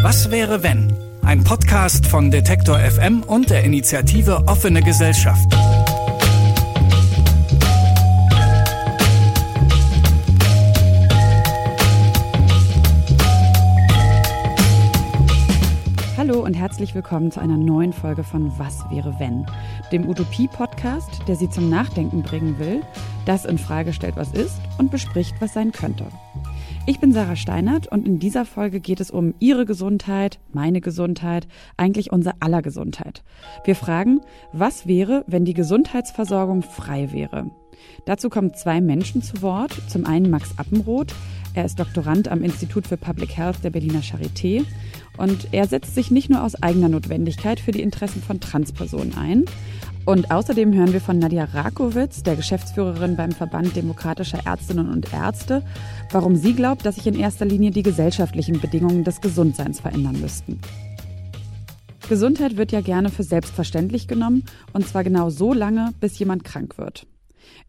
Was wäre wenn? Ein Podcast von Detektor FM und der Initiative Offene Gesellschaft. Hallo und herzlich willkommen zu einer neuen Folge von Was wäre wenn, dem Utopie-Podcast, der Sie zum Nachdenken bringen will, das in Frage stellt, was ist und bespricht, was sein könnte. Ich bin Sarah Steinert und in dieser Folge geht es um Ihre Gesundheit, meine Gesundheit, eigentlich unser aller Gesundheit. Wir fragen, was wäre, wenn die Gesundheitsversorgung frei wäre? Dazu kommen zwei Menschen zu Wort. Zum einen Max Appenroth. Er ist Doktorand am Institut für Public Health der Berliner Charité und er setzt sich nicht nur aus eigener Notwendigkeit für die Interessen von Transpersonen ein, und außerdem hören wir von Nadja Rakowitz, der Geschäftsführerin beim Verband Demokratischer Ärztinnen und Ärzte, warum sie glaubt, dass sich in erster Linie die gesellschaftlichen Bedingungen des Gesundseins verändern müssten. Gesundheit wird ja gerne für selbstverständlich genommen, und zwar genau so lange, bis jemand krank wird.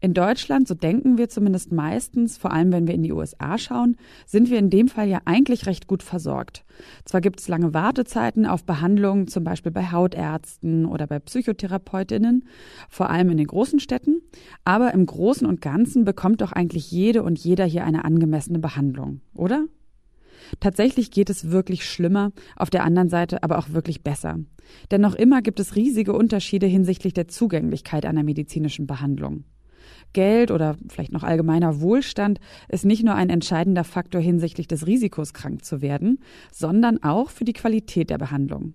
In Deutschland, so denken wir zumindest meistens, vor allem wenn wir in die USA schauen, sind wir in dem Fall ja eigentlich recht gut versorgt. Zwar gibt es lange Wartezeiten auf Behandlungen, zum Beispiel bei Hautärzten oder bei Psychotherapeutinnen, vor allem in den großen Städten, aber im Großen und Ganzen bekommt doch eigentlich jede und jeder hier eine angemessene Behandlung, oder? Tatsächlich geht es wirklich schlimmer, auf der anderen Seite aber auch wirklich besser. Denn noch immer gibt es riesige Unterschiede hinsichtlich der Zugänglichkeit einer medizinischen Behandlung. Geld oder vielleicht noch allgemeiner Wohlstand ist nicht nur ein entscheidender Faktor hinsichtlich des Risikos, krank zu werden, sondern auch für die Qualität der Behandlung.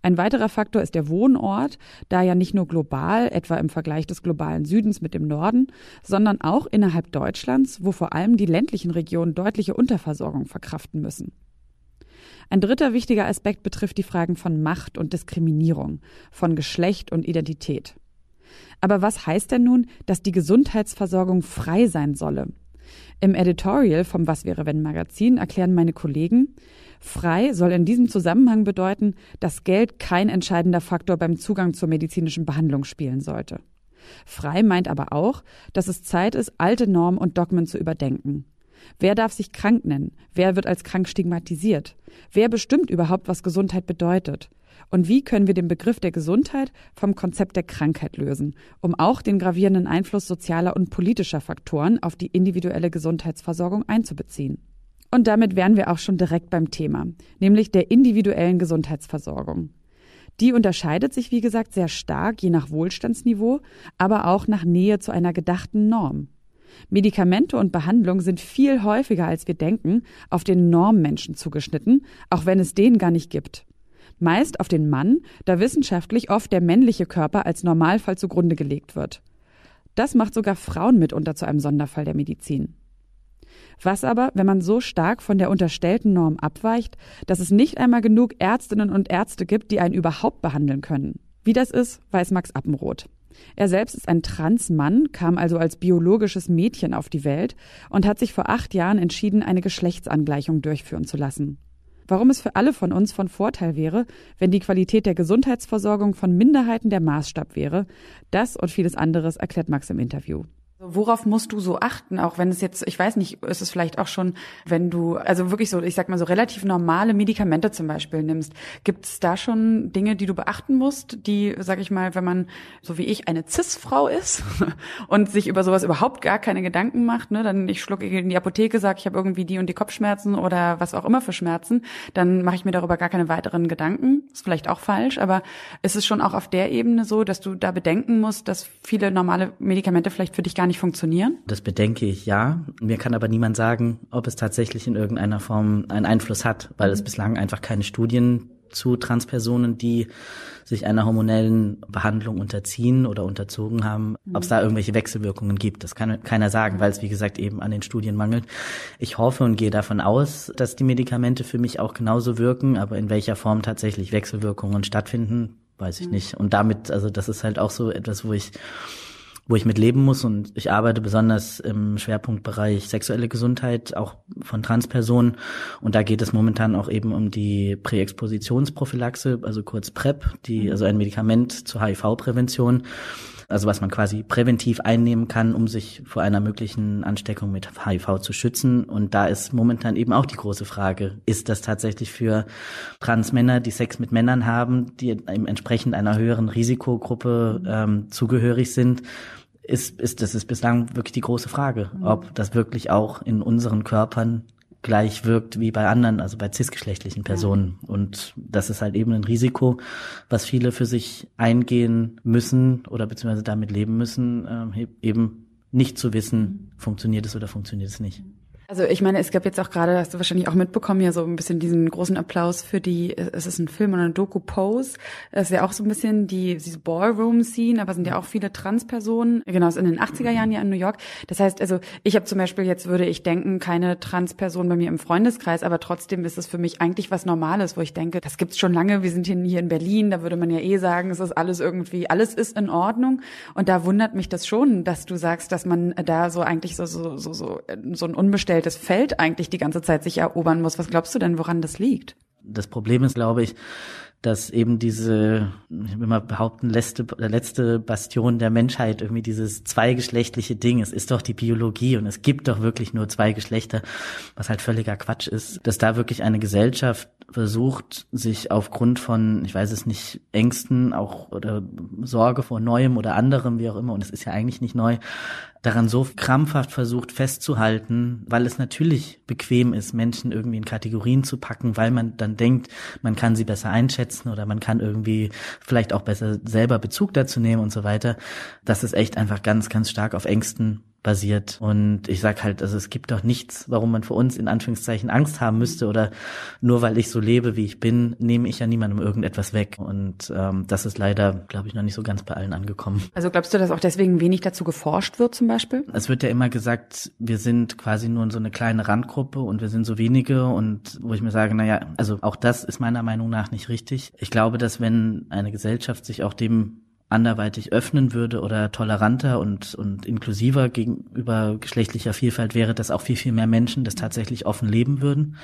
Ein weiterer Faktor ist der Wohnort, da ja nicht nur global, etwa im Vergleich des globalen Südens mit dem Norden, sondern auch innerhalb Deutschlands, wo vor allem die ländlichen Regionen deutliche Unterversorgung verkraften müssen. Ein dritter wichtiger Aspekt betrifft die Fragen von Macht und Diskriminierung, von Geschlecht und Identität. Aber was heißt denn nun, dass die Gesundheitsversorgung frei sein solle? Im Editorial vom Was wäre wenn Magazin erklären meine Kollegen, frei soll in diesem Zusammenhang bedeuten, dass Geld kein entscheidender Faktor beim Zugang zur medizinischen Behandlung spielen sollte. Frei meint aber auch, dass es Zeit ist, alte Normen und Dogmen zu überdenken. Wer darf sich krank nennen? Wer wird als krank stigmatisiert? Wer bestimmt überhaupt, was Gesundheit bedeutet? Und wie können wir den Begriff der Gesundheit vom Konzept der Krankheit lösen, um auch den gravierenden Einfluss sozialer und politischer Faktoren auf die individuelle Gesundheitsversorgung einzubeziehen? Und damit wären wir auch schon direkt beim Thema, nämlich der individuellen Gesundheitsversorgung. Die unterscheidet sich, wie gesagt, sehr stark je nach Wohlstandsniveau, aber auch nach Nähe zu einer gedachten Norm. Medikamente und Behandlung sind viel häufiger, als wir denken, auf den Normmenschen zugeschnitten, auch wenn es den gar nicht gibt meist auf den Mann, da wissenschaftlich oft der männliche Körper als Normalfall zugrunde gelegt wird. Das macht sogar Frauen mitunter zu einem Sonderfall der Medizin. Was aber, wenn man so stark von der unterstellten Norm abweicht, dass es nicht einmal genug Ärztinnen und Ärzte gibt, die einen überhaupt behandeln können? Wie das ist, weiß Max Appenroth. Er selbst ist ein Transmann, kam also als biologisches Mädchen auf die Welt und hat sich vor acht Jahren entschieden, eine Geschlechtsangleichung durchführen zu lassen warum es für alle von uns von Vorteil wäre, wenn die Qualität der Gesundheitsversorgung von Minderheiten der Maßstab wäre. Das und vieles anderes erklärt Max im Interview. Worauf musst du so achten, auch wenn es jetzt, ich weiß nicht, ist es vielleicht auch schon, wenn du, also wirklich so, ich sag mal so relativ normale Medikamente zum Beispiel nimmst, gibt es da schon Dinge, die du beachten musst, die, sag ich mal, wenn man, so wie ich, eine Cis-Frau ist und sich über sowas überhaupt gar keine Gedanken macht, ne, dann ich schlucke in die Apotheke, sag ich habe irgendwie die und die Kopfschmerzen oder was auch immer für Schmerzen, dann mache ich mir darüber gar keine weiteren Gedanken. Ist vielleicht auch falsch, aber ist es schon auch auf der Ebene so, dass du da bedenken musst, dass viele normale Medikamente vielleicht für dich gar nicht nicht funktionieren? Das bedenke ich ja. Mir kann aber niemand sagen, ob es tatsächlich in irgendeiner Form einen Einfluss hat, weil mhm. es bislang einfach keine Studien zu Transpersonen, die sich einer hormonellen Behandlung unterziehen oder unterzogen haben, mhm. ob es da irgendwelche Wechselwirkungen gibt. Das kann keiner sagen, weil es, wie gesagt, eben an den Studien mangelt. Ich hoffe und gehe davon aus, dass die Medikamente für mich auch genauso wirken, aber in welcher Form tatsächlich Wechselwirkungen stattfinden, weiß ich mhm. nicht. Und damit, also das ist halt auch so etwas, wo ich wo ich mit leben muss und ich arbeite besonders im Schwerpunktbereich sexuelle Gesundheit, auch von Transpersonen und da geht es momentan auch eben um die Präexpositionsprophylaxe, also kurz PrEP, die, mhm. also ein Medikament zur HIV-Prävention also was man quasi präventiv einnehmen kann, um sich vor einer möglichen Ansteckung mit HIV zu schützen. Und da ist momentan eben auch die große Frage, ist das tatsächlich für Transmänner, die Sex mit Männern haben, die entsprechend einer höheren Risikogruppe ähm, zugehörig sind, ist, ist, das ist bislang wirklich die große Frage, ob das wirklich auch in unseren Körpern gleich wirkt wie bei anderen, also bei cisgeschlechtlichen Personen. Und das ist halt eben ein Risiko, was viele für sich eingehen müssen oder beziehungsweise damit leben müssen, äh, eben nicht zu wissen, funktioniert es oder funktioniert es nicht. Also ich meine, es gab jetzt auch gerade, hast du wahrscheinlich auch mitbekommen, ja so ein bisschen diesen großen Applaus für die, es ist ein Film oder eine Doku Pose. Es ist ja auch so ein bisschen die, diese Ballroom-Scene, aber sind ja auch viele Transpersonen. Genau, es ist in den 80er Jahren ja in New York. Das heißt, also ich habe zum Beispiel, jetzt würde ich denken, keine Transperson bei mir im Freundeskreis, aber trotzdem ist es für mich eigentlich was Normales, wo ich denke, das gibt's schon lange, wir sind hier, in Berlin, da würde man ja eh sagen, es ist alles irgendwie, alles ist in Ordnung. Und da wundert mich das schon, dass du sagst, dass man da so eigentlich so, so, so, so, so ein unbestelltes das Feld eigentlich die ganze Zeit sich erobern muss. Was glaubst du denn, woran das liegt? Das Problem ist, glaube ich, dass eben diese, ich will mal behaupten, letzte, letzte Bastion der Menschheit, irgendwie dieses zweigeschlechtliche Ding, es ist doch die Biologie und es gibt doch wirklich nur zwei Geschlechter, was halt völliger Quatsch ist, dass da wirklich eine Gesellschaft versucht, sich aufgrund von, ich weiß es nicht, Ängsten auch oder Sorge vor Neuem oder anderem, wie auch immer, und es ist ja eigentlich nicht neu, daran so krampfhaft versucht festzuhalten, weil es natürlich bequem ist, Menschen irgendwie in Kategorien zu packen, weil man dann denkt, man kann sie besser einschätzen oder man kann irgendwie vielleicht auch besser selber Bezug dazu nehmen und so weiter. Das ist echt einfach ganz, ganz stark auf Ängsten basiert. Und ich sag halt, also es gibt doch nichts, warum man für uns in Anführungszeichen Angst haben müsste oder nur weil ich so lebe, wie ich bin, nehme ich ja niemandem irgendetwas weg. Und ähm, das ist leider, glaube ich, noch nicht so ganz bei allen angekommen. Also glaubst du, dass auch deswegen wenig dazu geforscht wird zum Beispiel? Es wird ja immer gesagt, wir sind quasi nur so eine kleine Randgruppe und wir sind so wenige und wo ich mir sage, naja, also auch das ist meiner Meinung nach nicht richtig. Ich glaube, dass wenn eine Gesellschaft sich auch dem anderweitig öffnen würde oder toleranter und, und inklusiver gegenüber geschlechtlicher Vielfalt wäre, dass auch viel, viel mehr Menschen das tatsächlich offen leben würden.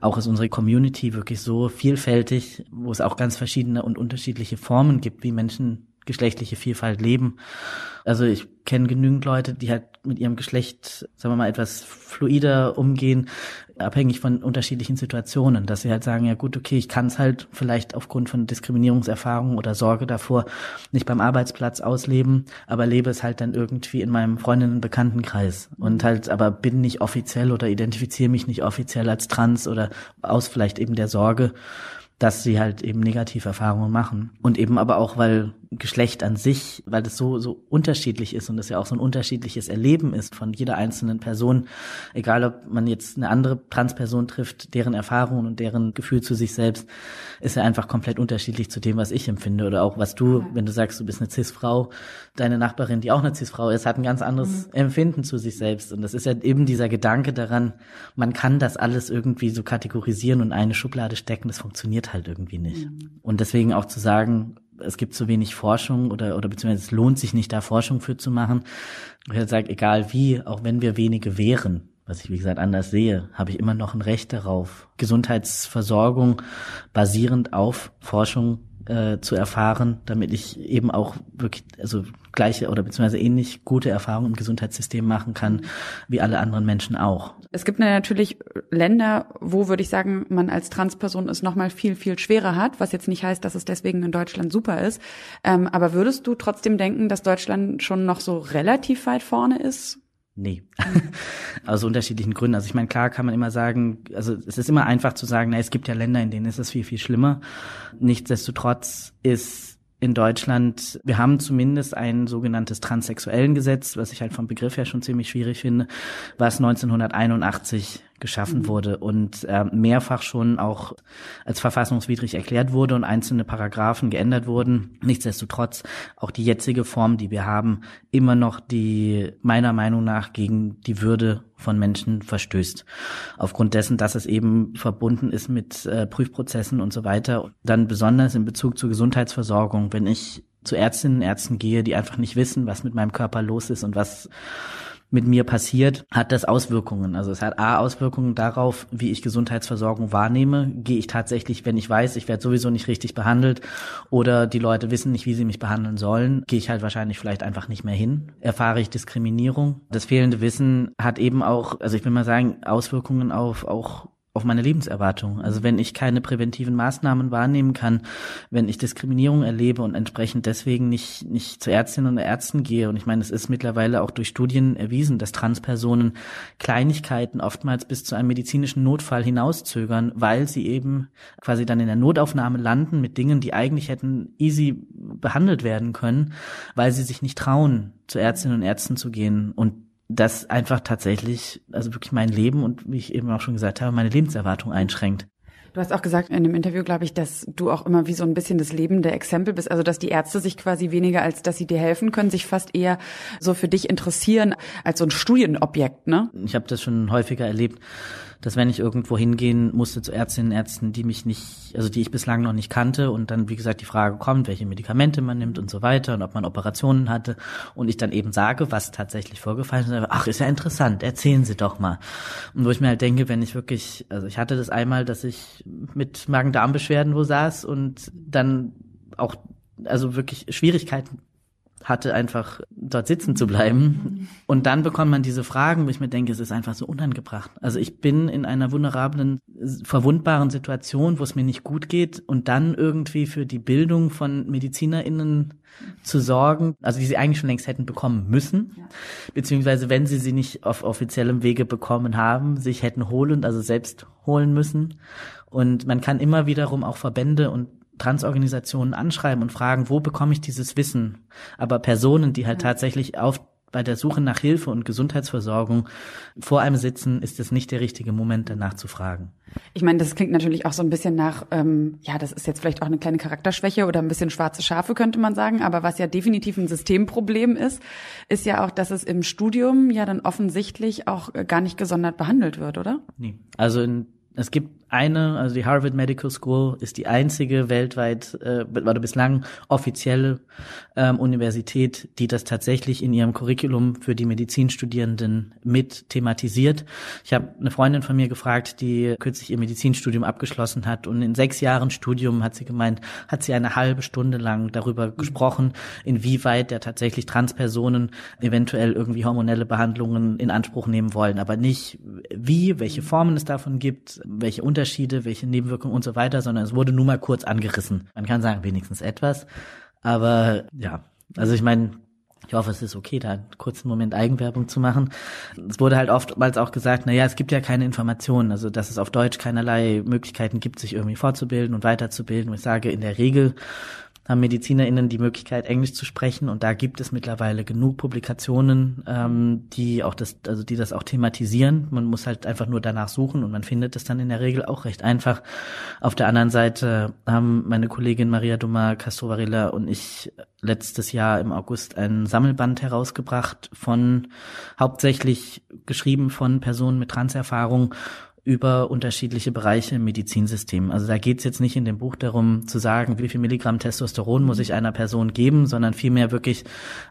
Auch ist unsere Community wirklich so vielfältig, wo es auch ganz verschiedene und unterschiedliche Formen gibt, wie Menschen geschlechtliche Vielfalt leben. Also ich kenne genügend Leute, die halt mit ihrem Geschlecht, sagen wir mal, etwas fluider umgehen, abhängig von unterschiedlichen Situationen, dass sie halt sagen, ja gut, okay, ich kann es halt vielleicht aufgrund von Diskriminierungserfahrungen oder Sorge davor nicht beim Arbeitsplatz ausleben, aber lebe es halt dann irgendwie in meinem Freundinnen- und Bekanntenkreis und halt aber bin nicht offiziell oder identifiziere mich nicht offiziell als trans oder aus vielleicht eben der Sorge, dass sie halt eben Negativerfahrungen machen. Und eben aber auch, weil Geschlecht an sich, weil das so, so unterschiedlich ist und es ja auch so ein unterschiedliches Erleben ist von jeder einzelnen Person, egal ob man jetzt eine andere Transperson trifft, deren Erfahrungen und deren Gefühl zu sich selbst, ist ja einfach komplett unterschiedlich zu dem, was ich empfinde oder auch was du, wenn du sagst, du bist eine Cis-Frau, deine Nachbarin, die auch eine Cis-Frau ist, hat ein ganz anderes mhm. Empfinden zu sich selbst und das ist ja eben dieser Gedanke daran, man kann das alles irgendwie so kategorisieren und eine Schublade stecken, das funktioniert halt irgendwie nicht. Mhm. Und deswegen auch zu sagen, es gibt zu wenig Forschung oder, oder beziehungsweise es lohnt sich nicht, da Forschung für zu machen. Ich hätte gesagt, egal wie, auch wenn wir wenige wären, was ich wie gesagt anders sehe, habe ich immer noch ein Recht darauf, Gesundheitsversorgung basierend auf Forschung äh, zu erfahren, damit ich eben auch wirklich also gleiche oder beziehungsweise ähnlich gute Erfahrungen im Gesundheitssystem machen kann wie alle anderen Menschen auch. Es gibt natürlich Länder, wo würde ich sagen, man als Transperson es noch mal viel viel schwerer hat, was jetzt nicht heißt, dass es deswegen in Deutschland super ist. Ähm, aber würdest du trotzdem denken, dass Deutschland schon noch so relativ weit vorne ist? Nee. Aus unterschiedlichen Gründen. Also ich meine, klar kann man immer sagen, also es ist immer einfach zu sagen, na, es gibt ja Länder, in denen ist es viel, viel schlimmer. Nichtsdestotrotz ist in Deutschland, wir haben zumindest ein sogenanntes transsexuellen Gesetz, was ich halt vom Begriff her schon ziemlich schwierig finde, was 1981 geschaffen mhm. wurde und äh, mehrfach schon auch als verfassungswidrig erklärt wurde und einzelne Paragraphen geändert wurden. Nichtsdestotrotz auch die jetzige Form, die wir haben, immer noch die meiner Meinung nach gegen die Würde von Menschen verstößt. Aufgrund dessen, dass es eben verbunden ist mit äh, Prüfprozessen und so weiter. Dann besonders in Bezug zur Gesundheitsversorgung, wenn ich zu Ärztinnen und Ärzten gehe, die einfach nicht wissen, was mit meinem Körper los ist und was mit mir passiert, hat das Auswirkungen. Also es hat A Auswirkungen darauf, wie ich Gesundheitsversorgung wahrnehme. Gehe ich tatsächlich, wenn ich weiß, ich werde sowieso nicht richtig behandelt oder die Leute wissen nicht, wie sie mich behandeln sollen, gehe ich halt wahrscheinlich vielleicht einfach nicht mehr hin. Erfahre ich Diskriminierung. Das fehlende Wissen hat eben auch, also ich will mal sagen, Auswirkungen auf auch auf meine Lebenserwartung. Also wenn ich keine präventiven Maßnahmen wahrnehmen kann, wenn ich Diskriminierung erlebe und entsprechend deswegen nicht, nicht zu Ärztinnen und Ärzten gehe. Und ich meine, es ist mittlerweile auch durch Studien erwiesen, dass Transpersonen Kleinigkeiten oftmals bis zu einem medizinischen Notfall hinauszögern, weil sie eben quasi dann in der Notaufnahme landen mit Dingen, die eigentlich hätten easy behandelt werden können, weil sie sich nicht trauen, zu Ärztinnen und Ärzten zu gehen. Und das einfach tatsächlich, also wirklich mein Leben und wie ich eben auch schon gesagt habe, meine Lebenserwartung einschränkt. Du hast auch gesagt in dem Interview, glaube ich, dass du auch immer wie so ein bisschen das lebende Exempel bist. Also, dass die Ärzte sich quasi weniger als dass sie dir helfen können, sich fast eher so für dich interessieren als so ein Studienobjekt, ne? Ich habe das schon häufiger erlebt, dass wenn ich irgendwo hingehen musste zu Ärztinnen und Ärzten, die mich nicht, also die ich bislang noch nicht kannte und dann, wie gesagt, die Frage kommt, welche Medikamente man nimmt und so weiter und ob man Operationen hatte und ich dann eben sage, was tatsächlich vorgefallen ist, ach, ist ja interessant, erzählen Sie doch mal. Und wo ich mir halt denke, wenn ich wirklich, also ich hatte das einmal, dass ich mit Magen-Darm-Beschwerden wo saß und dann auch also wirklich Schwierigkeiten hatte, einfach dort sitzen zu bleiben. Und dann bekommt man diese Fragen, wo ich mir denke, es ist einfach so unangebracht. Also ich bin in einer vulnerablen, verwundbaren Situation, wo es mir nicht gut geht und dann irgendwie für die Bildung von MedizinerInnen zu sorgen, also die sie eigentlich schon längst hätten bekommen müssen, beziehungsweise wenn sie sie nicht auf offiziellem Wege bekommen haben, sich hätten holen, also selbst holen müssen. Und man kann immer wiederum auch Verbände und Transorganisationen anschreiben und fragen, wo bekomme ich dieses Wissen? Aber Personen, die halt tatsächlich auf bei der Suche nach Hilfe und Gesundheitsversorgung vor einem sitzen, ist es nicht der richtige Moment, danach zu fragen. Ich meine, das klingt natürlich auch so ein bisschen nach, ähm, ja, das ist jetzt vielleicht auch eine kleine Charakterschwäche oder ein bisschen schwarze Schafe, könnte man sagen. Aber was ja definitiv ein Systemproblem ist, ist ja auch, dass es im Studium ja dann offensichtlich auch gar nicht gesondert behandelt wird, oder? Nee. Also in es gibt eine, also die Harvard Medical School ist die einzige weltweit äh, oder bislang offizielle ähm, Universität, die das tatsächlich in ihrem Curriculum für die Medizinstudierenden mit thematisiert. Ich habe eine Freundin von mir gefragt, die kürzlich ihr Medizinstudium abgeschlossen hat und in sechs Jahren Studium hat sie gemeint, hat sie eine halbe Stunde lang darüber gesprochen, inwieweit der tatsächlich Transpersonen eventuell irgendwie hormonelle Behandlungen in Anspruch nehmen wollen, aber nicht wie, welche Formen es davon gibt, welche Unterschiede, welche Nebenwirkungen und so weiter, sondern es wurde nur mal kurz angerissen. Man kann sagen, wenigstens etwas. Aber ja, also ich meine, ich hoffe, es ist okay, da einen kurzen Moment Eigenwerbung zu machen. Es wurde halt oftmals auch gesagt, na ja, es gibt ja keine Informationen, also dass es auf Deutsch keinerlei Möglichkeiten gibt, sich irgendwie fortzubilden und weiterzubilden. Und ich sage, in der Regel haben MedizinerInnen die Möglichkeit, Englisch zu sprechen und da gibt es mittlerweile genug Publikationen, ähm, die auch das, also die das auch thematisieren. Man muss halt einfach nur danach suchen und man findet es dann in der Regel auch recht einfach. Auf der anderen Seite haben meine Kollegin Maria Duma Castrovarilla und ich letztes Jahr im August ein Sammelband herausgebracht von hauptsächlich geschrieben von Personen mit Transerfahrung über unterschiedliche Bereiche im Medizinsystem. Also da geht es jetzt nicht in dem Buch darum zu sagen, wie viel Milligramm Testosteron muss ich einer Person geben, sondern vielmehr wirklich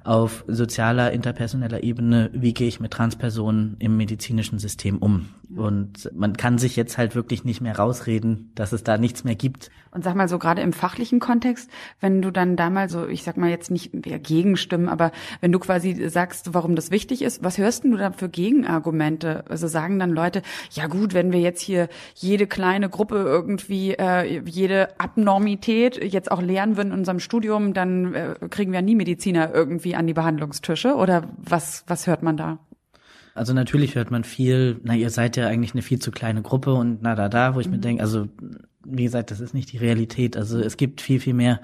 auf sozialer, interpersoneller Ebene, wie gehe ich mit Transpersonen im medizinischen System um. Und man kann sich jetzt halt wirklich nicht mehr rausreden, dass es da nichts mehr gibt. Und sag mal so gerade im fachlichen Kontext, wenn du dann da mal so, ich sag mal jetzt nicht mehr gegenstimmen, aber wenn du quasi sagst, warum das wichtig ist, was hörst du da für Gegenargumente? Also sagen dann Leute, ja gut, wenn wir jetzt hier jede kleine Gruppe irgendwie, äh, jede Abnormität jetzt auch lernen würden in unserem Studium, dann äh, kriegen wir nie Mediziner irgendwie an die Behandlungstische oder was, was hört man da? Also natürlich hört man viel, na, ihr seid ja eigentlich eine viel zu kleine Gruppe und na da da, wo ich mhm. mir denke, also wie gesagt, das ist nicht die Realität. Also es gibt viel, viel mehr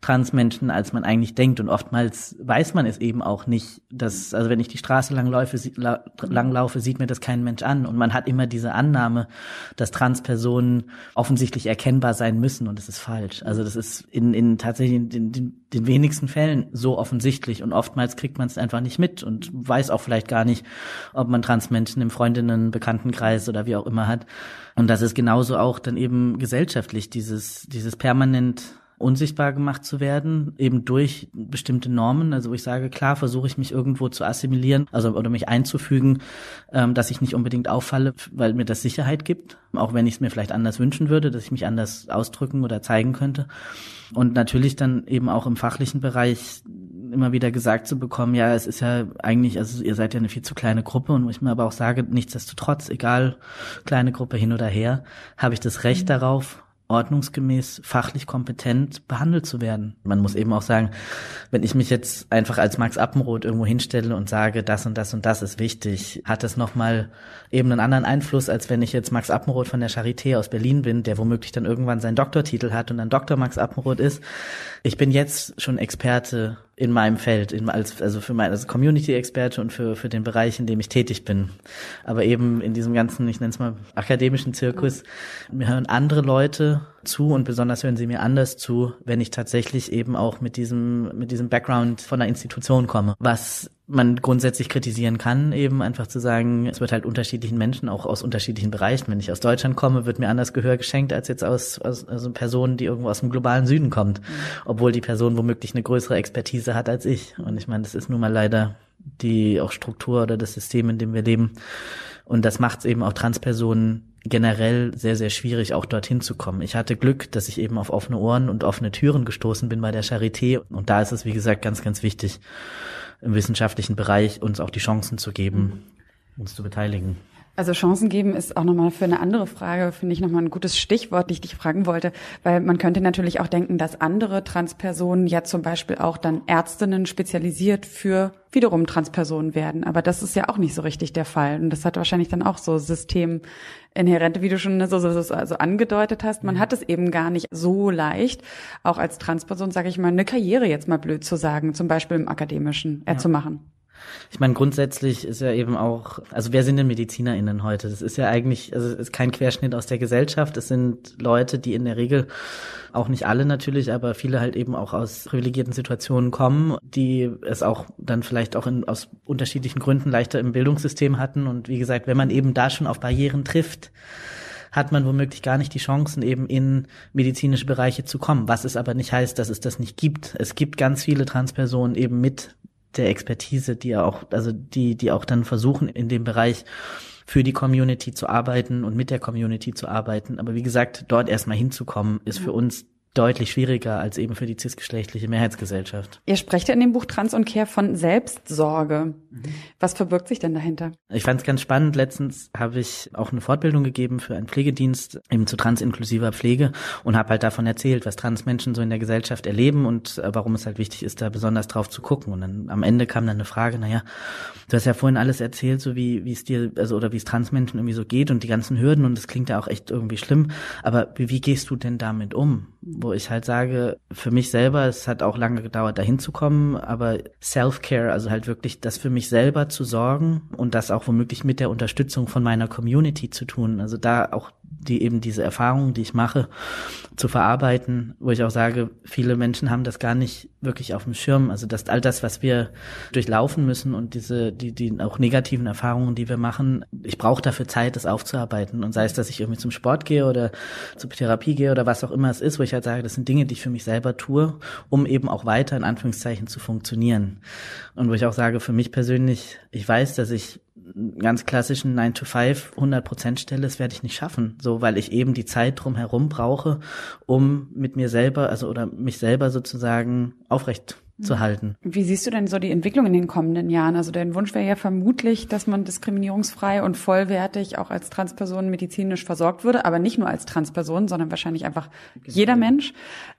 Transmenschen, als man eigentlich denkt. Und oftmals weiß man es eben auch nicht, dass, also wenn ich die Straße langlaufe, langlaufe, sieht mir das kein Mensch an. Und man hat immer diese Annahme, dass Transpersonen offensichtlich erkennbar sein müssen. Und das ist falsch. Also das ist in, in tatsächlich in den, den, den wenigsten Fällen so offensichtlich. Und oftmals kriegt man es einfach nicht mit und weiß auch vielleicht gar nicht, ob man Transmenschen im Freundinnen, Bekanntenkreis oder wie auch immer hat. Und das ist genauso auch dann eben gesellschaftlich, dieses, dieses permanent unsichtbar gemacht zu werden, eben durch bestimmte Normen. Also wo ich sage, klar versuche ich mich irgendwo zu assimilieren, also oder mich einzufügen, ähm, dass ich nicht unbedingt auffalle, weil mir das Sicherheit gibt, auch wenn ich es mir vielleicht anders wünschen würde, dass ich mich anders ausdrücken oder zeigen könnte. Und natürlich dann eben auch im fachlichen Bereich immer wieder gesagt zu bekommen, ja, es ist ja eigentlich, also ihr seid ja eine viel zu kleine Gruppe und wo ich mir aber auch sage, nichtsdestotrotz, egal kleine Gruppe hin oder her, habe ich das Recht mhm. darauf, ordnungsgemäß, fachlich kompetent behandelt zu werden. Man muss eben auch sagen, wenn ich mich jetzt einfach als Max Appenroth irgendwo hinstelle und sage, das und das und das ist wichtig, hat das nochmal eben einen anderen Einfluss, als wenn ich jetzt Max Appenroth von der Charité aus Berlin bin, der womöglich dann irgendwann seinen Doktortitel hat und dann Dr. Max Appenroth ist. Ich bin jetzt schon Experte in meinem Feld, in, als, also für mein, als Community-Experte und für, für den Bereich, in dem ich tätig bin. Aber eben in diesem ganzen, ich nenne es mal, akademischen Zirkus, mir hören andere Leute zu und besonders hören sie mir anders zu, wenn ich tatsächlich eben auch mit diesem, mit diesem Background von einer Institution komme. Was man grundsätzlich kritisieren kann, eben einfach zu sagen, es wird halt unterschiedlichen Menschen, auch aus unterschiedlichen Bereichen. Wenn ich aus Deutschland komme, wird mir anders Gehör geschenkt als jetzt aus, aus also Personen, die irgendwo aus dem globalen Süden kommt. Obwohl die Person womöglich eine größere Expertise hat als ich. Und ich meine, das ist nun mal leider die auch Struktur oder das System, in dem wir leben. Und das macht es eben auch Transpersonen generell sehr, sehr schwierig, auch dorthin zu kommen. Ich hatte Glück, dass ich eben auf offene Ohren und offene Türen gestoßen bin bei der Charité. Und da ist es, wie gesagt, ganz, ganz wichtig, im wissenschaftlichen Bereich uns auch die Chancen zu geben, uns zu beteiligen. Also Chancen geben ist auch nochmal für eine andere Frage, finde ich nochmal ein gutes Stichwort, die ich dich fragen wollte, weil man könnte natürlich auch denken, dass andere Transpersonen ja zum Beispiel auch dann Ärztinnen spezialisiert für wiederum Transpersonen werden. Aber das ist ja auch nicht so richtig der Fall. Und das hat wahrscheinlich dann auch so Systeminhärente, wie du schon so, so, so also angedeutet hast. Man hat es eben gar nicht so leicht, auch als Transperson, sage ich mal, eine Karriere jetzt mal blöd zu sagen, zum Beispiel im Akademischen äh, ja. zu machen. Ich meine, grundsätzlich ist ja eben auch, also wer sind denn MedizinerInnen heute? Das ist ja eigentlich, also es ist kein Querschnitt aus der Gesellschaft. Es sind Leute, die in der Regel, auch nicht alle natürlich, aber viele halt eben auch aus privilegierten Situationen kommen, die es auch dann vielleicht auch in, aus unterschiedlichen Gründen leichter im Bildungssystem hatten. Und wie gesagt, wenn man eben da schon auf Barrieren trifft, hat man womöglich gar nicht die Chancen, eben in medizinische Bereiche zu kommen. Was es aber nicht heißt, dass es das nicht gibt. Es gibt ganz viele Transpersonen eben mit der Expertise, die auch, also die, die auch dann versuchen, in dem Bereich für die Community zu arbeiten und mit der Community zu arbeiten. Aber wie gesagt, dort erstmal hinzukommen, ist für uns deutlich schwieriger als eben für die cisgeschlechtliche Mehrheitsgesellschaft. Ihr sprecht ja in dem Buch Trans und Care von Selbstsorge. Mhm. Was verbirgt sich denn dahinter? Ich fand es ganz spannend. Letztens habe ich auch eine Fortbildung gegeben für einen Pflegedienst eben zu transinklusiver Pflege und habe halt davon erzählt, was Transmenschen so in der Gesellschaft erleben und äh, warum es halt wichtig ist, da besonders drauf zu gucken. Und dann am Ende kam dann eine Frage, naja, du hast ja vorhin alles erzählt, so wie wie es dir, also oder wie es Transmenschen irgendwie so geht und die ganzen Hürden und das klingt ja auch echt irgendwie schlimm. Aber wie, wie gehst du denn damit um? Wo ich halt sage, für mich selber, es hat auch lange gedauert, dahin zu kommen, aber Self-Care, also halt wirklich das für mich selber zu sorgen und das auch womöglich mit der Unterstützung von meiner Community zu tun. Also da auch die eben diese Erfahrungen, die ich mache, zu verarbeiten, wo ich auch sage, viele Menschen haben das gar nicht wirklich auf dem Schirm. Also dass all das, was wir durchlaufen müssen und diese, die, die auch negativen Erfahrungen, die wir machen, ich brauche dafür Zeit, das aufzuarbeiten. Und sei es, dass ich irgendwie zum Sport gehe oder zur Therapie gehe oder was auch immer es ist, wo ich halt sage, das sind Dinge, die ich für mich selber tue, um eben auch weiter in Anführungszeichen zu funktionieren. Und wo ich auch sage, für mich persönlich, ich weiß, dass ich ganz klassischen 9 to 5 100% Stelle, das werde ich nicht schaffen, so weil ich eben die Zeit drumherum brauche, um mit mir selber, also oder mich selber sozusagen aufrecht zu halten. Wie siehst du denn so die Entwicklung in den kommenden Jahren? Also dein Wunsch wäre ja vermutlich, dass man diskriminierungsfrei und vollwertig auch als Transperson medizinisch versorgt würde, aber nicht nur als Transperson, sondern wahrscheinlich einfach jeder Mensch.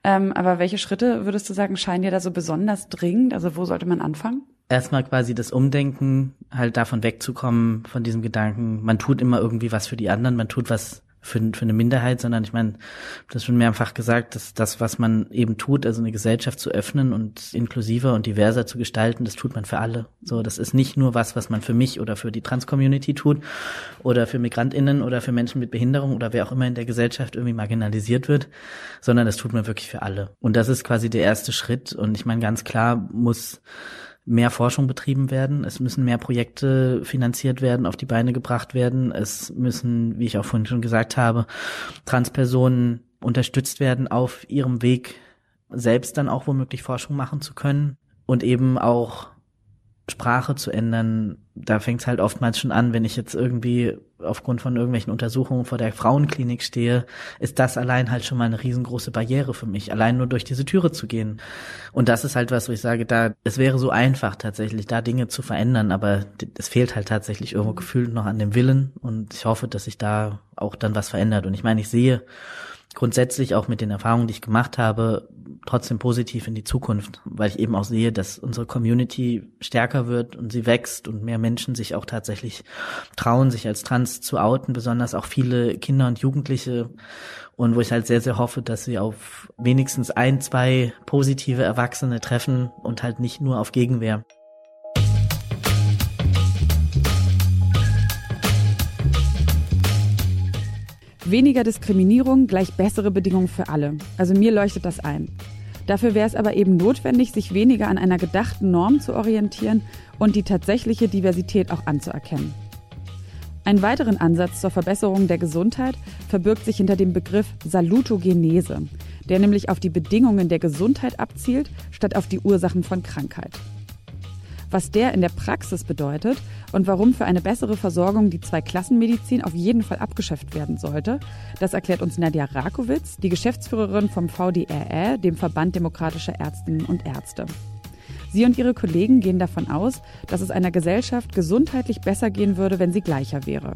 Ähm, aber welche Schritte würdest du sagen, scheinen dir da so besonders dringend? Also wo sollte man anfangen? Erstmal quasi das Umdenken, halt davon wegzukommen, von diesem Gedanken, man tut immer irgendwie was für die anderen, man tut was für, für eine Minderheit, sondern ich meine, das schon mehrfach gesagt, dass das, was man eben tut, also eine Gesellschaft zu öffnen und inklusiver und diverser zu gestalten, das tut man für alle. So, das ist nicht nur was, was man für mich oder für die Trans-Community tut oder für MigrantInnen oder für Menschen mit Behinderung oder wer auch immer in der Gesellschaft irgendwie marginalisiert wird, sondern das tut man wirklich für alle. Und das ist quasi der erste Schritt. Und ich meine, ganz klar muss mehr Forschung betrieben werden. Es müssen mehr Projekte finanziert werden, auf die Beine gebracht werden. Es müssen, wie ich auch vorhin schon gesagt habe, Transpersonen unterstützt werden auf ihrem Weg selbst dann auch womöglich Forschung machen zu können und eben auch Sprache zu ändern, da fängt es halt oftmals schon an, wenn ich jetzt irgendwie aufgrund von irgendwelchen Untersuchungen vor der Frauenklinik stehe, ist das allein halt schon mal eine riesengroße Barriere für mich, allein nur durch diese Türe zu gehen. Und das ist halt was, wo ich sage, da, es wäre so einfach tatsächlich, da Dinge zu verändern, aber es fehlt halt tatsächlich irgendwo gefühlt noch an dem Willen und ich hoffe, dass sich da auch dann was verändert. Und ich meine, ich sehe, grundsätzlich auch mit den Erfahrungen, die ich gemacht habe, trotzdem positiv in die Zukunft, weil ich eben auch sehe, dass unsere Community stärker wird und sie wächst und mehr Menschen sich auch tatsächlich trauen, sich als trans zu outen, besonders auch viele Kinder und Jugendliche und wo ich halt sehr, sehr hoffe, dass sie auf wenigstens ein, zwei positive Erwachsene treffen und halt nicht nur auf Gegenwehr. Weniger Diskriminierung gleich bessere Bedingungen für alle. Also mir leuchtet das ein. Dafür wäre es aber eben notwendig, sich weniger an einer gedachten Norm zu orientieren und die tatsächliche Diversität auch anzuerkennen. Einen weiteren Ansatz zur Verbesserung der Gesundheit verbirgt sich hinter dem Begriff Salutogenese, der nämlich auf die Bedingungen der Gesundheit abzielt, statt auf die Ursachen von Krankheit. Was der in der Praxis bedeutet und warum für eine bessere Versorgung die Zweiklassenmedizin auf jeden Fall abgeschafft werden sollte, das erklärt uns Nadja Rakowitz, die Geschäftsführerin vom VDRE, dem Verband Demokratischer Ärztinnen und Ärzte. Sie und ihre Kollegen gehen davon aus, dass es einer Gesellschaft gesundheitlich besser gehen würde, wenn sie gleicher wäre.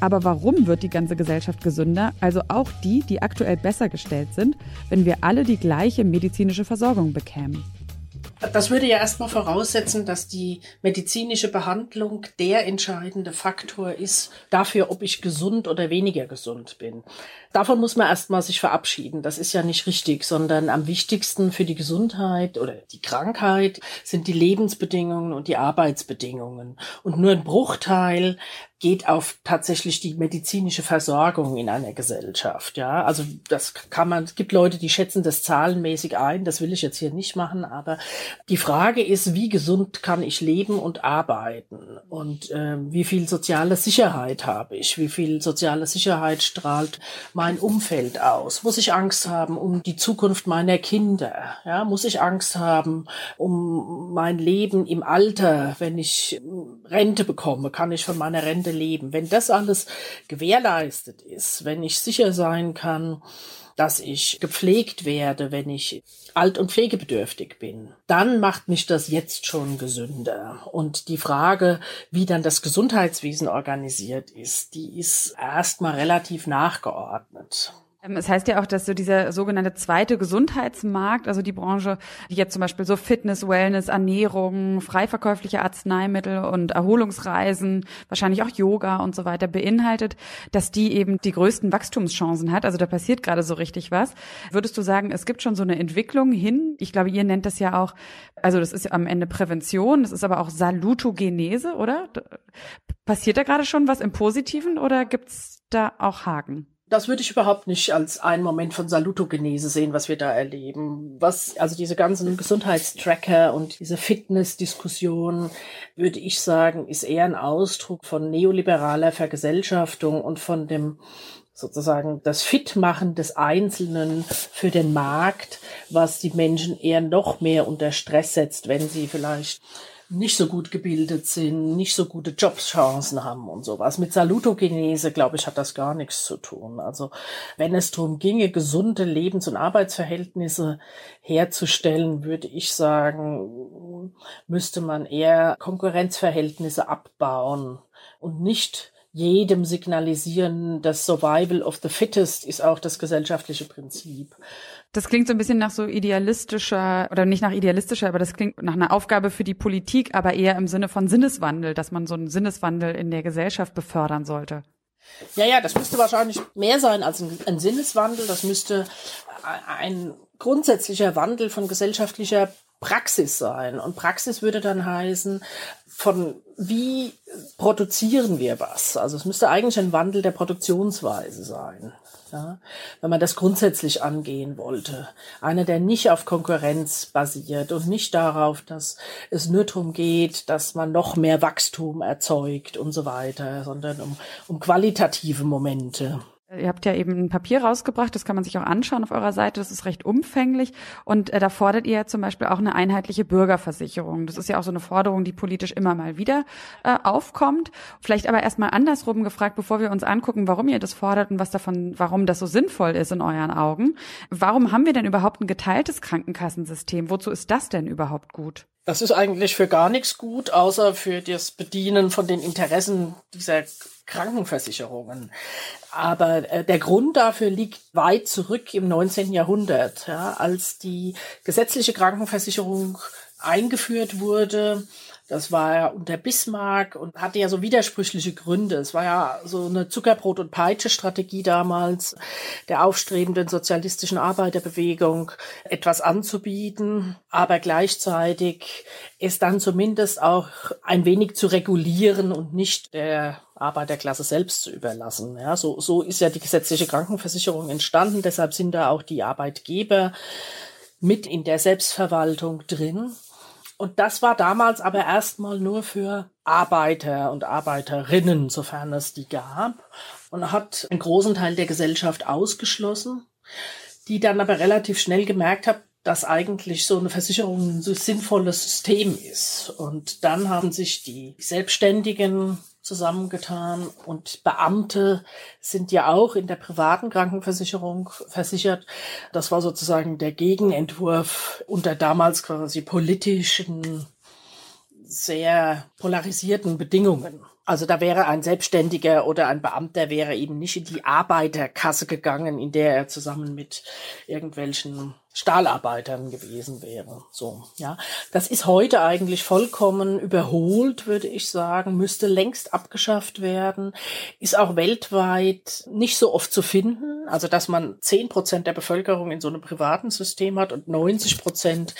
Aber warum wird die ganze Gesellschaft gesünder, also auch die, die aktuell besser gestellt sind, wenn wir alle die gleiche medizinische Versorgung bekämen? Das würde ja erstmal voraussetzen, dass die medizinische Behandlung der entscheidende Faktor ist dafür, ob ich gesund oder weniger gesund bin. Davon muss man erstmal sich verabschieden. Das ist ja nicht richtig, sondern am wichtigsten für die Gesundheit oder die Krankheit sind die Lebensbedingungen und die Arbeitsbedingungen. Und nur ein Bruchteil geht auf tatsächlich die medizinische Versorgung in einer Gesellschaft. Ja, also das kann man, es gibt Leute, die schätzen das zahlenmäßig ein. Das will ich jetzt hier nicht machen, aber die Frage ist, wie gesund kann ich leben und arbeiten? Und äh, wie viel soziale Sicherheit habe ich? Wie viel soziale Sicherheit strahlt mein Umfeld aus? Muss ich Angst haben um die Zukunft meiner Kinder? Ja, muss ich Angst haben um mein Leben im Alter, wenn ich Rente bekomme? Kann ich von meiner Rente leben. Wenn das alles gewährleistet ist, wenn ich sicher sein kann, dass ich gepflegt werde, wenn ich alt- und pflegebedürftig bin, dann macht mich das jetzt schon gesünder. Und die Frage, wie dann das Gesundheitswesen organisiert ist, die ist erstmal relativ nachgeordnet. Ähm, es heißt ja auch, dass so dieser sogenannte zweite Gesundheitsmarkt, also die Branche, die jetzt zum Beispiel so Fitness, Wellness, Ernährung, freiverkäufliche Arzneimittel und Erholungsreisen, wahrscheinlich auch Yoga und so weiter beinhaltet, dass die eben die größten Wachstumschancen hat. Also da passiert gerade so richtig was. Würdest du sagen, es gibt schon so eine Entwicklung hin? Ich glaube, ihr nennt das ja auch, also das ist am Ende Prävention, das ist aber auch Salutogenese, oder? Passiert da gerade schon was im Positiven oder gibt's da auch Haken? Das würde ich überhaupt nicht als einen Moment von Salutogenese sehen, was wir da erleben. Was, also diese ganzen Gesundheitstracker und diese Fitnessdiskussion, würde ich sagen, ist eher ein Ausdruck von neoliberaler Vergesellschaftung und von dem sozusagen das Fitmachen des Einzelnen für den Markt, was die Menschen eher noch mehr unter Stress setzt, wenn sie vielleicht nicht so gut gebildet sind, nicht so gute Jobchancen haben und sowas. Mit Salutogenese, glaube ich, hat das gar nichts zu tun. Also wenn es darum ginge, gesunde Lebens- und Arbeitsverhältnisse herzustellen, würde ich sagen, müsste man eher Konkurrenzverhältnisse abbauen und nicht jedem signalisieren, das Survival of the Fittest ist auch das gesellschaftliche Prinzip. Das klingt so ein bisschen nach so idealistischer, oder nicht nach idealistischer, aber das klingt nach einer Aufgabe für die Politik, aber eher im Sinne von Sinneswandel, dass man so einen Sinneswandel in der Gesellschaft befördern sollte. Ja, ja, das müsste wahrscheinlich mehr sein als ein, ein Sinneswandel. Das müsste ein grundsätzlicher Wandel von gesellschaftlicher Praxis sein. Und Praxis würde dann heißen, von wie produzieren wir was? Also es müsste eigentlich ein Wandel der Produktionsweise sein. Ja, wenn man das grundsätzlich angehen wollte. Einer, der nicht auf Konkurrenz basiert und nicht darauf, dass es nur darum geht, dass man noch mehr Wachstum erzeugt und so weiter, sondern um, um qualitative Momente. Ihr habt ja eben ein Papier rausgebracht, das kann man sich auch anschauen auf eurer Seite, das ist recht umfänglich und äh, da fordert ihr ja zum Beispiel auch eine einheitliche Bürgerversicherung. Das ist ja auch so eine Forderung, die politisch immer mal wieder äh, aufkommt. Vielleicht aber erstmal andersrum gefragt, bevor wir uns angucken, warum ihr das fordert und was davon, warum das so sinnvoll ist in euren Augen. Warum haben wir denn überhaupt ein geteiltes Krankenkassensystem? Wozu ist das denn überhaupt gut? Das ist eigentlich für gar nichts gut, außer für das Bedienen von den Interessen dieser Krankenversicherungen. Aber äh, der Grund dafür liegt weit zurück im 19. Jahrhundert, ja, als die gesetzliche Krankenversicherung eingeführt wurde das war ja unter Bismarck und hatte ja so widersprüchliche Gründe. Es war ja so eine Zuckerbrot- und Peitsche-Strategie damals der aufstrebenden sozialistischen Arbeiterbewegung etwas anzubieten, aber gleichzeitig es dann zumindest auch ein wenig zu regulieren und nicht der Arbeiterklasse selbst zu überlassen. Ja, so, so ist ja die gesetzliche Krankenversicherung entstanden. Deshalb sind da auch die Arbeitgeber mit in der Selbstverwaltung drin. Und das war damals aber erstmal nur für Arbeiter und Arbeiterinnen, sofern es die gab, und hat einen großen Teil der Gesellschaft ausgeschlossen, die dann aber relativ schnell gemerkt hat, dass eigentlich so eine Versicherung ein sinnvolles System ist. Und dann haben sich die Selbstständigen zusammengetan und Beamte sind ja auch in der privaten Krankenversicherung versichert. Das war sozusagen der Gegenentwurf unter damals quasi politischen, sehr polarisierten Bedingungen. Also da wäre ein Selbstständiger oder ein Beamter wäre eben nicht in die Arbeiterkasse gegangen, in der er zusammen mit irgendwelchen Stahlarbeitern gewesen wäre. So, ja. Das ist heute eigentlich vollkommen überholt, würde ich sagen, müsste längst abgeschafft werden, ist auch weltweit nicht so oft zu finden. Also, dass man zehn Prozent der Bevölkerung in so einem privaten System hat und 90 Prozent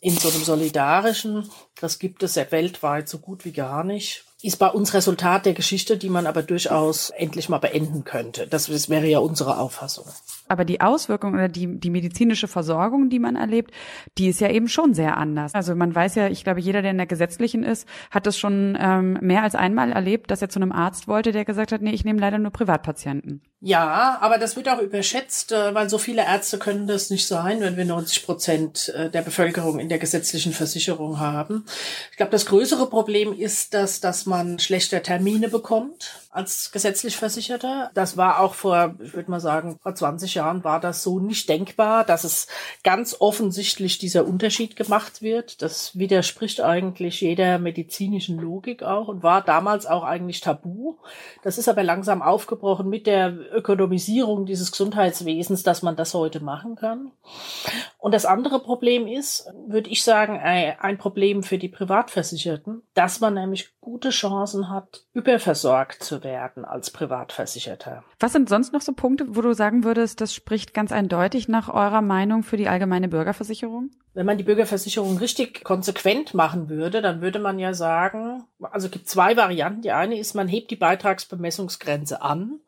in so einem solidarischen, das gibt es ja weltweit so gut wie gar nicht ist bei uns Resultat der Geschichte, die man aber durchaus endlich mal beenden könnte. Das, das wäre ja unsere Auffassung. Aber die Auswirkung oder die, die medizinische Versorgung, die man erlebt, die ist ja eben schon sehr anders. Also man weiß ja, ich glaube, jeder, der in der gesetzlichen ist, hat das schon ähm, mehr als einmal erlebt, dass er zu einem Arzt wollte, der gesagt hat, nee, ich nehme leider nur Privatpatienten. Ja, aber das wird auch überschätzt, äh, weil so viele Ärzte können das nicht sein, wenn wir 90 Prozent äh, der Bevölkerung in der gesetzlichen Versicherung haben. Ich glaube, das größere Problem ist, dass, dass man schlechter Termine bekommt als gesetzlich Versicherter. Das war auch vor, ich würde mal sagen, vor 20 Jahren war das so nicht denkbar, dass es ganz offensichtlich dieser Unterschied gemacht wird. Das widerspricht eigentlich jeder medizinischen Logik auch und war damals auch eigentlich tabu. Das ist aber langsam aufgebrochen mit der Ökonomisierung dieses Gesundheitswesens, dass man das heute machen kann. Und das andere Problem ist, würde ich sagen, ein Problem für die Privatversicherten, dass man nämlich gute Chancen hat, überversorgt zu werden als Privatversicherter. Was sind sonst noch so Punkte, wo du sagen würdest, das spricht ganz eindeutig nach eurer Meinung für die allgemeine Bürgerversicherung? Wenn man die Bürgerversicherung richtig konsequent machen würde, dann würde man ja sagen, also es gibt zwei Varianten. Die eine ist, man hebt die Beitragsbemessungsgrenze an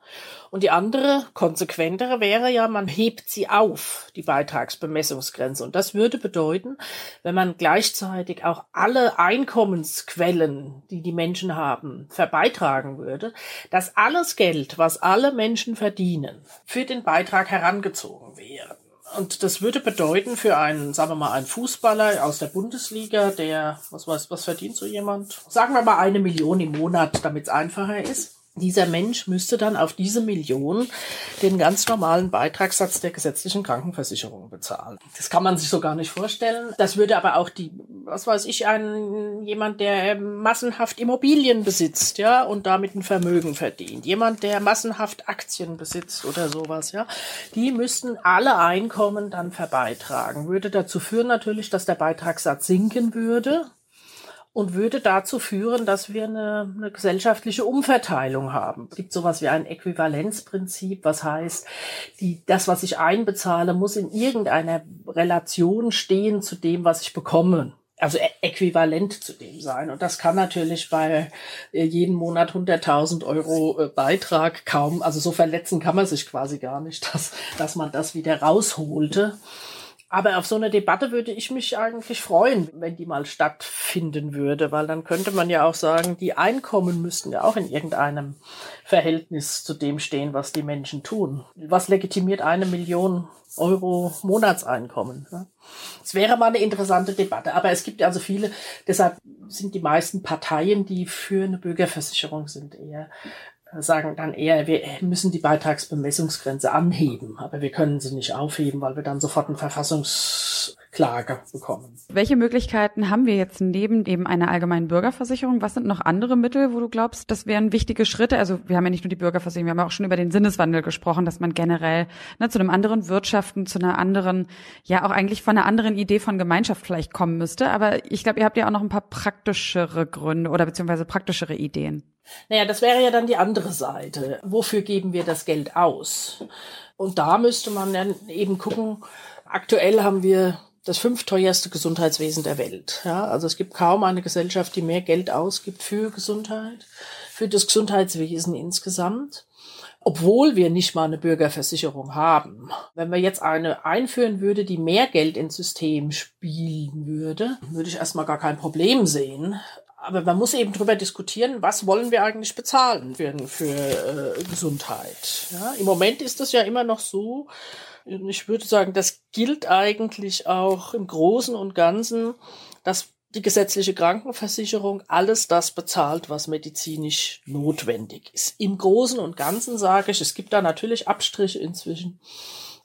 und die andere, konsequentere wäre ja, man hebt sie auf, die Beitragsbemessungsgrenze. Und das würde bedeuten, wenn man gleichzeitig auch alle Einkommensquellen, die die Menschen haben, verbeitragen würde, dass alles Geld, was alle Menschen verdienen, für den Beitrag herangezogen wäre. Und das würde bedeuten für einen, sagen wir mal, einen Fußballer aus der Bundesliga, der, was weiß, was verdient so jemand? Sagen wir mal eine Million im Monat, damit es einfacher ist dieser Mensch müsste dann auf diese Million den ganz normalen Beitragssatz der gesetzlichen Krankenversicherung bezahlen. Das kann man sich so gar nicht vorstellen. Das würde aber auch die, was weiß ich, ein, jemand, der massenhaft Immobilien besitzt, ja, und damit ein Vermögen verdient. Jemand, der massenhaft Aktien besitzt oder sowas, ja. Die müssten alle Einkommen dann verbeitragen. Würde dazu führen natürlich, dass der Beitragssatz sinken würde und würde dazu führen, dass wir eine, eine gesellschaftliche Umverteilung haben. Es gibt sowas wie ein Äquivalenzprinzip, was heißt, die, das, was ich einbezahle, muss in irgendeiner Relation stehen zu dem, was ich bekomme also äquivalent zu dem sein. Und das kann natürlich bei äh, jeden Monat 100.000 Euro äh, Beitrag kaum, also so verletzen kann man sich quasi gar nicht, dass, dass man das wieder rausholte. Aber auf so eine Debatte würde ich mich eigentlich freuen, wenn die mal stattfinden würde, weil dann könnte man ja auch sagen, die Einkommen müssten ja auch in irgendeinem Verhältnis zu dem stehen, was die Menschen tun. Was legitimiert eine Million Euro Monatseinkommen? Es wäre mal eine interessante Debatte, aber es gibt also viele, deshalb sind die meisten Parteien, die für eine Bürgerversicherung sind, eher sagen dann eher, wir müssen die Beitragsbemessungsgrenze anheben, aber wir können sie nicht aufheben, weil wir dann sofort eine Verfassungsklage bekommen. Welche Möglichkeiten haben wir jetzt neben eben einer allgemeinen Bürgerversicherung? Was sind noch andere Mittel, wo du glaubst, das wären wichtige Schritte? Also wir haben ja nicht nur die Bürgerversicherung, wir haben auch schon über den Sinneswandel gesprochen, dass man generell ne, zu einem anderen Wirtschaften, zu einer anderen, ja auch eigentlich von einer anderen Idee von Gemeinschaft vielleicht kommen müsste. Aber ich glaube, ihr habt ja auch noch ein paar praktischere Gründe oder beziehungsweise praktischere Ideen. Naja, das wäre ja dann die andere Seite. Wofür geben wir das Geld aus? Und da müsste man dann eben gucken, aktuell haben wir das fünfteuerste Gesundheitswesen der Welt. Ja, also es gibt kaum eine Gesellschaft, die mehr Geld ausgibt für Gesundheit, für das Gesundheitswesen insgesamt. Obwohl wir nicht mal eine Bürgerversicherung haben. Wenn wir jetzt eine einführen würde, die mehr Geld ins System spielen würde, würde ich erstmal gar kein Problem sehen aber man muss eben drüber diskutieren, was wollen wir eigentlich bezahlen für, für äh, Gesundheit. Ja, Im Moment ist das ja immer noch so, ich würde sagen, das gilt eigentlich auch im Großen und Ganzen, dass die gesetzliche Krankenversicherung alles das bezahlt, was medizinisch notwendig ist. Im Großen und Ganzen sage ich, es gibt da natürlich Abstriche inzwischen.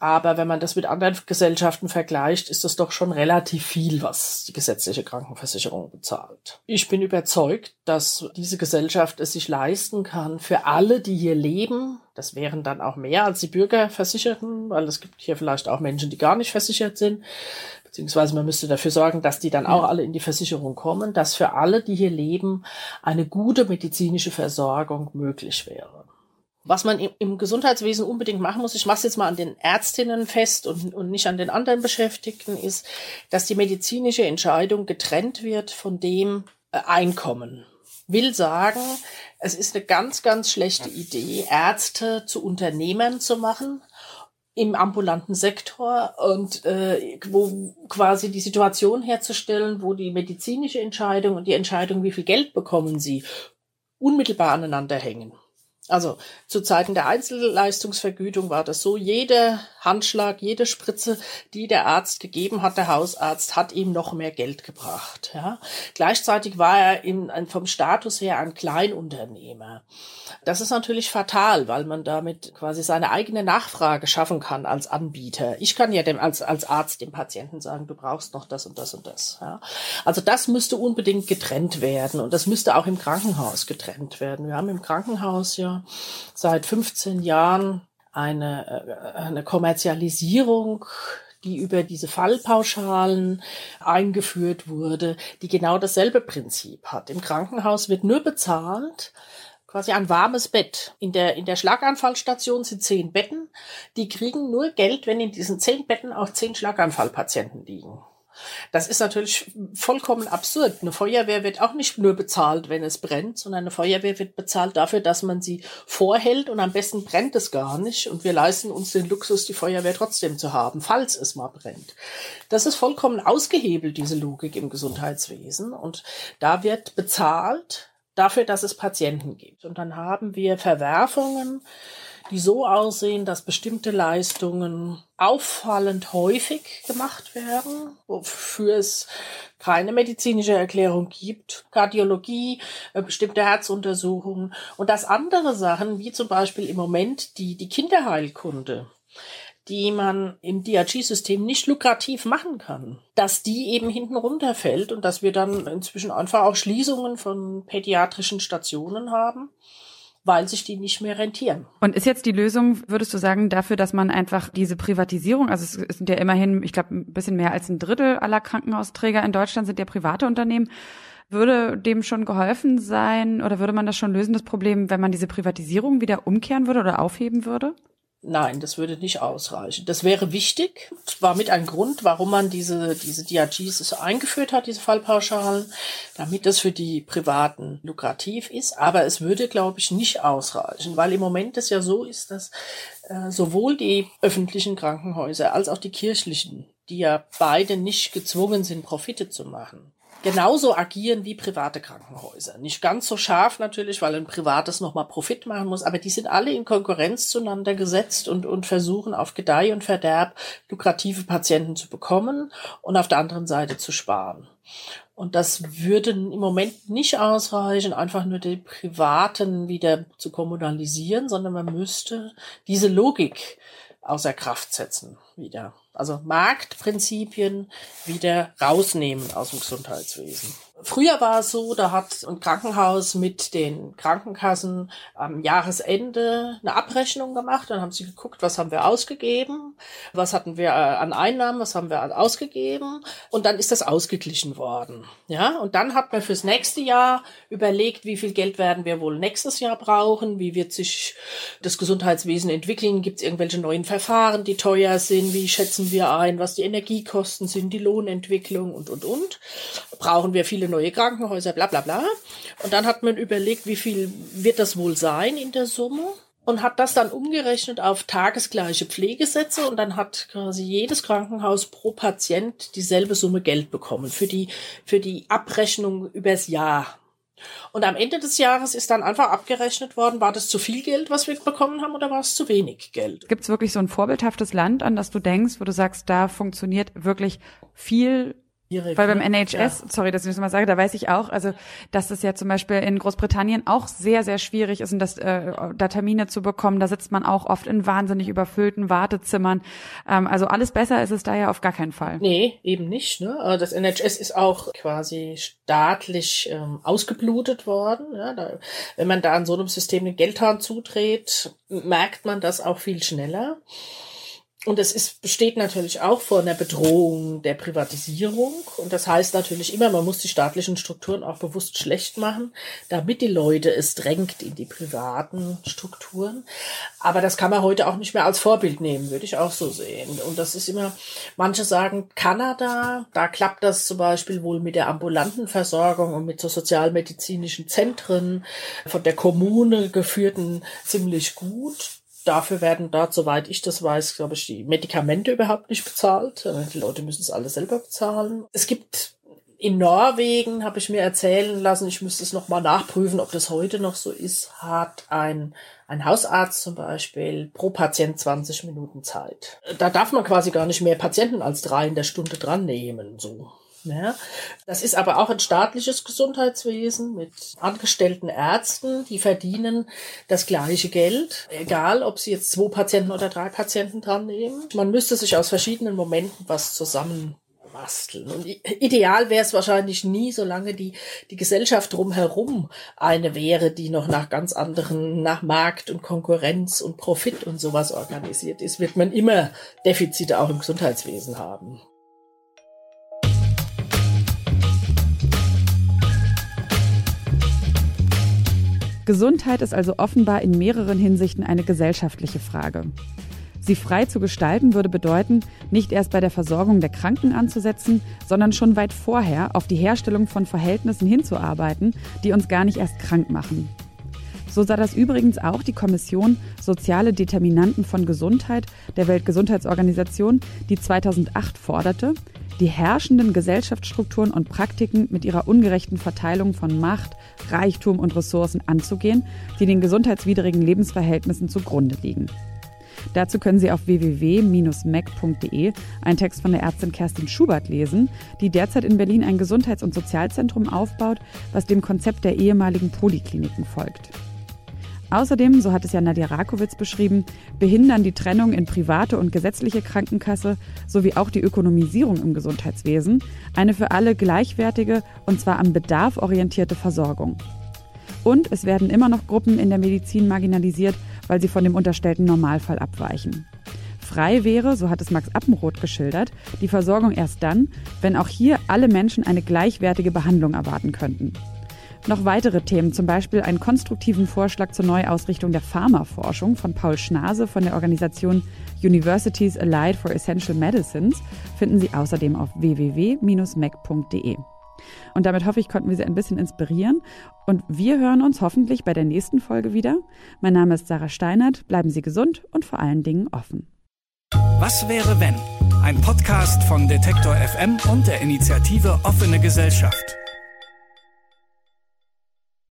Aber wenn man das mit anderen Gesellschaften vergleicht, ist das doch schon relativ viel, was die gesetzliche Krankenversicherung bezahlt. Ich bin überzeugt, dass diese Gesellschaft es sich leisten kann, für alle, die hier leben, das wären dann auch mehr als die Bürgerversicherten, weil es gibt hier vielleicht auch Menschen, die gar nicht versichert sind, beziehungsweise man müsste dafür sorgen, dass die dann auch alle in die Versicherung kommen, dass für alle, die hier leben, eine gute medizinische Versorgung möglich wäre was man im, Gesundheitswesen unbedingt machen muss, ich mache es jetzt mal an den Ärztinnen fest und, und nicht an den anderen Beschäftigten, ist, dass die medizinische Entscheidung getrennt wird von dem äh, Einkommen. Will sagen, es ist eine ganz, ganz schlechte Idee, Ärzte zu Unternehmern zu machen im ambulanten Sektor und äh, wo quasi die Situation herzustellen, wo die medizinische Entscheidung und die Entscheidung, wie viel Geld bekommen sie, unmittelbar aneinander hängen. Also zu Zeiten der Einzelleistungsvergütung war das so, jeder Handschlag, jede Spritze, die der Arzt gegeben hat, der Hausarzt, hat ihm noch mehr Geld gebracht. Ja. Gleichzeitig war er in, vom Status her ein Kleinunternehmer. Das ist natürlich fatal, weil man damit quasi seine eigene Nachfrage schaffen kann als Anbieter. Ich kann ja dem als, als Arzt dem Patienten sagen, du brauchst noch das und das und das. Ja. Also das müsste unbedingt getrennt werden und das müsste auch im Krankenhaus getrennt werden. Wir haben im Krankenhaus ja seit 15 Jahren eine, äh, eine Kommerzialisierung die über diese Fallpauschalen eingeführt wurde, die genau dasselbe Prinzip hat. Im Krankenhaus wird nur bezahlt, quasi ein warmes Bett. In der, in der Schlaganfallstation sind zehn Betten. Die kriegen nur Geld, wenn in diesen zehn Betten auch zehn Schlaganfallpatienten liegen. Das ist natürlich vollkommen absurd. Eine Feuerwehr wird auch nicht nur bezahlt, wenn es brennt, sondern eine Feuerwehr wird bezahlt dafür, dass man sie vorhält und am besten brennt es gar nicht und wir leisten uns den Luxus, die Feuerwehr trotzdem zu haben, falls es mal brennt. Das ist vollkommen ausgehebelt, diese Logik im Gesundheitswesen und da wird bezahlt dafür, dass es Patienten gibt. Und dann haben wir Verwerfungen, die so aussehen, dass bestimmte Leistungen auffallend häufig gemacht werden, wofür es keine medizinische Erklärung gibt, Kardiologie, äh, bestimmte Herzuntersuchungen und dass andere Sachen, wie zum Beispiel im Moment die, die Kinderheilkunde, die man im DRG-System nicht lukrativ machen kann, dass die eben hinten runterfällt und dass wir dann inzwischen einfach auch Schließungen von pädiatrischen Stationen haben weil sich die nicht mehr rentieren. Und ist jetzt die Lösung, würdest du sagen, dafür, dass man einfach diese Privatisierung, also es sind ja immerhin, ich glaube, ein bisschen mehr als ein Drittel aller Krankenhausträger in Deutschland sind ja private Unternehmen, würde dem schon geholfen sein oder würde man das schon lösen, das Problem, wenn man diese Privatisierung wieder umkehren würde oder aufheben würde? Nein, das würde nicht ausreichen. Das wäre wichtig, war mit ein Grund, warum man diese, diese DRGs eingeführt hat, diese Fallpauschalen, damit das für die Privaten lukrativ ist. Aber es würde, glaube ich, nicht ausreichen, weil im Moment es ja so ist, dass äh, sowohl die öffentlichen Krankenhäuser als auch die kirchlichen, die ja beide nicht gezwungen sind, Profite zu machen, genauso agieren wie private Krankenhäuser. Nicht ganz so scharf natürlich, weil ein privates nochmal Profit machen muss, aber die sind alle in Konkurrenz zueinander gesetzt und, und versuchen auf Gedeih und Verderb lukrative Patienten zu bekommen und auf der anderen Seite zu sparen. Und das würde im Moment nicht ausreichen, einfach nur die Privaten wieder zu kommunalisieren, sondern man müsste diese Logik außer Kraft setzen wieder. Also Marktprinzipien wieder rausnehmen aus dem Gesundheitswesen. Früher war es so, da hat ein Krankenhaus mit den Krankenkassen am Jahresende eine Abrechnung gemacht. Dann haben sie geguckt, was haben wir ausgegeben, was hatten wir äh, an Einnahmen, was haben wir ausgegeben. Und dann ist das ausgeglichen worden. Ja, und dann hat man fürs nächste Jahr überlegt, wie viel Geld werden wir wohl nächstes Jahr brauchen, wie wird sich das Gesundheitswesen entwickeln, gibt es irgendwelche neuen Verfahren, die teuer sind, wie schätzen wir ein, was die Energiekosten sind, die Lohnentwicklung und, und, und. Brauchen wir viele neue Krankenhäuser, bla bla bla. Und dann hat man überlegt, wie viel wird das wohl sein in der Summe? Und hat das dann umgerechnet auf tagesgleiche Pflegesätze und dann hat quasi jedes Krankenhaus pro Patient dieselbe Summe Geld bekommen für die, für die Abrechnung übers Jahr. Und am Ende des Jahres ist dann einfach abgerechnet worden, war das zu viel Geld, was wir bekommen haben, oder war es zu wenig Geld? Gibt es wirklich so ein vorbildhaftes Land, an das du denkst, wo du sagst, da funktioniert wirklich viel Weil beim? NHS, ja. sorry, dass ich das mal sage, da weiß ich auch, also dass es ja zum Beispiel in Großbritannien auch sehr, sehr schwierig ist, und das, äh, da Termine zu bekommen. Da sitzt man auch oft in wahnsinnig überfüllten Wartezimmern. Ähm, also alles besser ist es da ja auf gar keinen Fall. Nee, eben nicht. Ne? Äh, das NHS ist auch quasi staatlich ähm, ausgeblutet worden. Ja? Da, wenn man da an so einem System den Geldhahn zudreht, merkt man das auch viel schneller. Und es ist, besteht natürlich auch vor einer Bedrohung der Privatisierung. Und das heißt natürlich immer, man muss die staatlichen Strukturen auch bewusst schlecht machen, damit die Leute es drängt in die privaten Strukturen. Aber das kann man heute auch nicht mehr als Vorbild nehmen, würde ich auch so sehen. Und das ist immer, manche sagen Kanada, da klappt das zum Beispiel wohl mit der ambulanten Versorgung und mit so sozialmedizinischen Zentren von der Kommune geführten ziemlich gut Dafür werden dort, soweit ich das weiß, glaube ich, die Medikamente überhaupt nicht bezahlt. Äh, die Leute müssen es alle selber bezahlen. Es gibt in Norwegen, habe ich mir erzählen lassen, ich müsste es nochmal nachprüfen, ob das heute noch so ist, hat ein, ein Hausarzt zum Beispiel pro Patient 20 Minuten Zeit. Da darf man quasi gar nicht mehr Patienten als drei in der Stunde dran nehmen, so. Ja, das ist aber auch ein staatliches Gesundheitswesen mit angestellten Ärzten, die verdienen das gleiche Geld, egal ob sie jetzt zwei Patienten oder drei Patienten dran nehmen. Man müsste sich aus verschiedenen Momenten was zusammen basteln. Und ideal wäre es wahrscheinlich nie, solange die, die Gesellschaft drumherum eine wäre, die noch nach ganz anderen, nach Markt und Konkurrenz und Profit und sowas organisiert ist, wird man immer Defizite auch im Gesundheitswesen haben. Gesundheit ist also offenbar in mehreren Hinsichten eine gesellschaftliche Frage. Sie frei zu gestalten würde bedeuten, nicht erst bei der Versorgung der Kranken anzusetzen, sondern schon weit vorher auf die Herstellung von Verhältnissen hinzuarbeiten, die uns gar nicht erst krank machen. So sah das übrigens auch die Kommission Soziale Determinanten von Gesundheit der Weltgesundheitsorganisation, die 2008 forderte, die herrschenden Gesellschaftsstrukturen und Praktiken mit ihrer ungerechten Verteilung von Macht, Reichtum und Ressourcen anzugehen, die den gesundheitswidrigen Lebensverhältnissen zugrunde liegen. Dazu können Sie auf www.mac.de einen Text von der Ärztin Kerstin Schubert lesen, die derzeit in Berlin ein Gesundheits- und Sozialzentrum aufbaut, was dem Konzept der ehemaligen Polikliniken folgt. Außerdem, so hat es ja Nadja Rakowitz beschrieben, behindern die Trennung in private und gesetzliche Krankenkasse sowie auch die Ökonomisierung im Gesundheitswesen eine für alle gleichwertige und zwar am Bedarf orientierte Versorgung. Und es werden immer noch Gruppen in der Medizin marginalisiert, weil sie von dem unterstellten Normalfall abweichen. Frei wäre, so hat es Max Appenroth geschildert, die Versorgung erst dann, wenn auch hier alle Menschen eine gleichwertige Behandlung erwarten könnten. Noch weitere Themen, zum Beispiel einen konstruktiven Vorschlag zur Neuausrichtung der Pharmaforschung von Paul Schnase von der Organisation Universities Allied for Essential Medicines, finden Sie außerdem auf www.mac.de. Und damit hoffe ich, konnten wir Sie ein bisschen inspirieren. Und wir hören uns hoffentlich bei der nächsten Folge wieder. Mein Name ist Sarah Steinert. Bleiben Sie gesund und vor allen Dingen offen. Was wäre wenn? Ein Podcast von Detektor FM und der Initiative Offene Gesellschaft.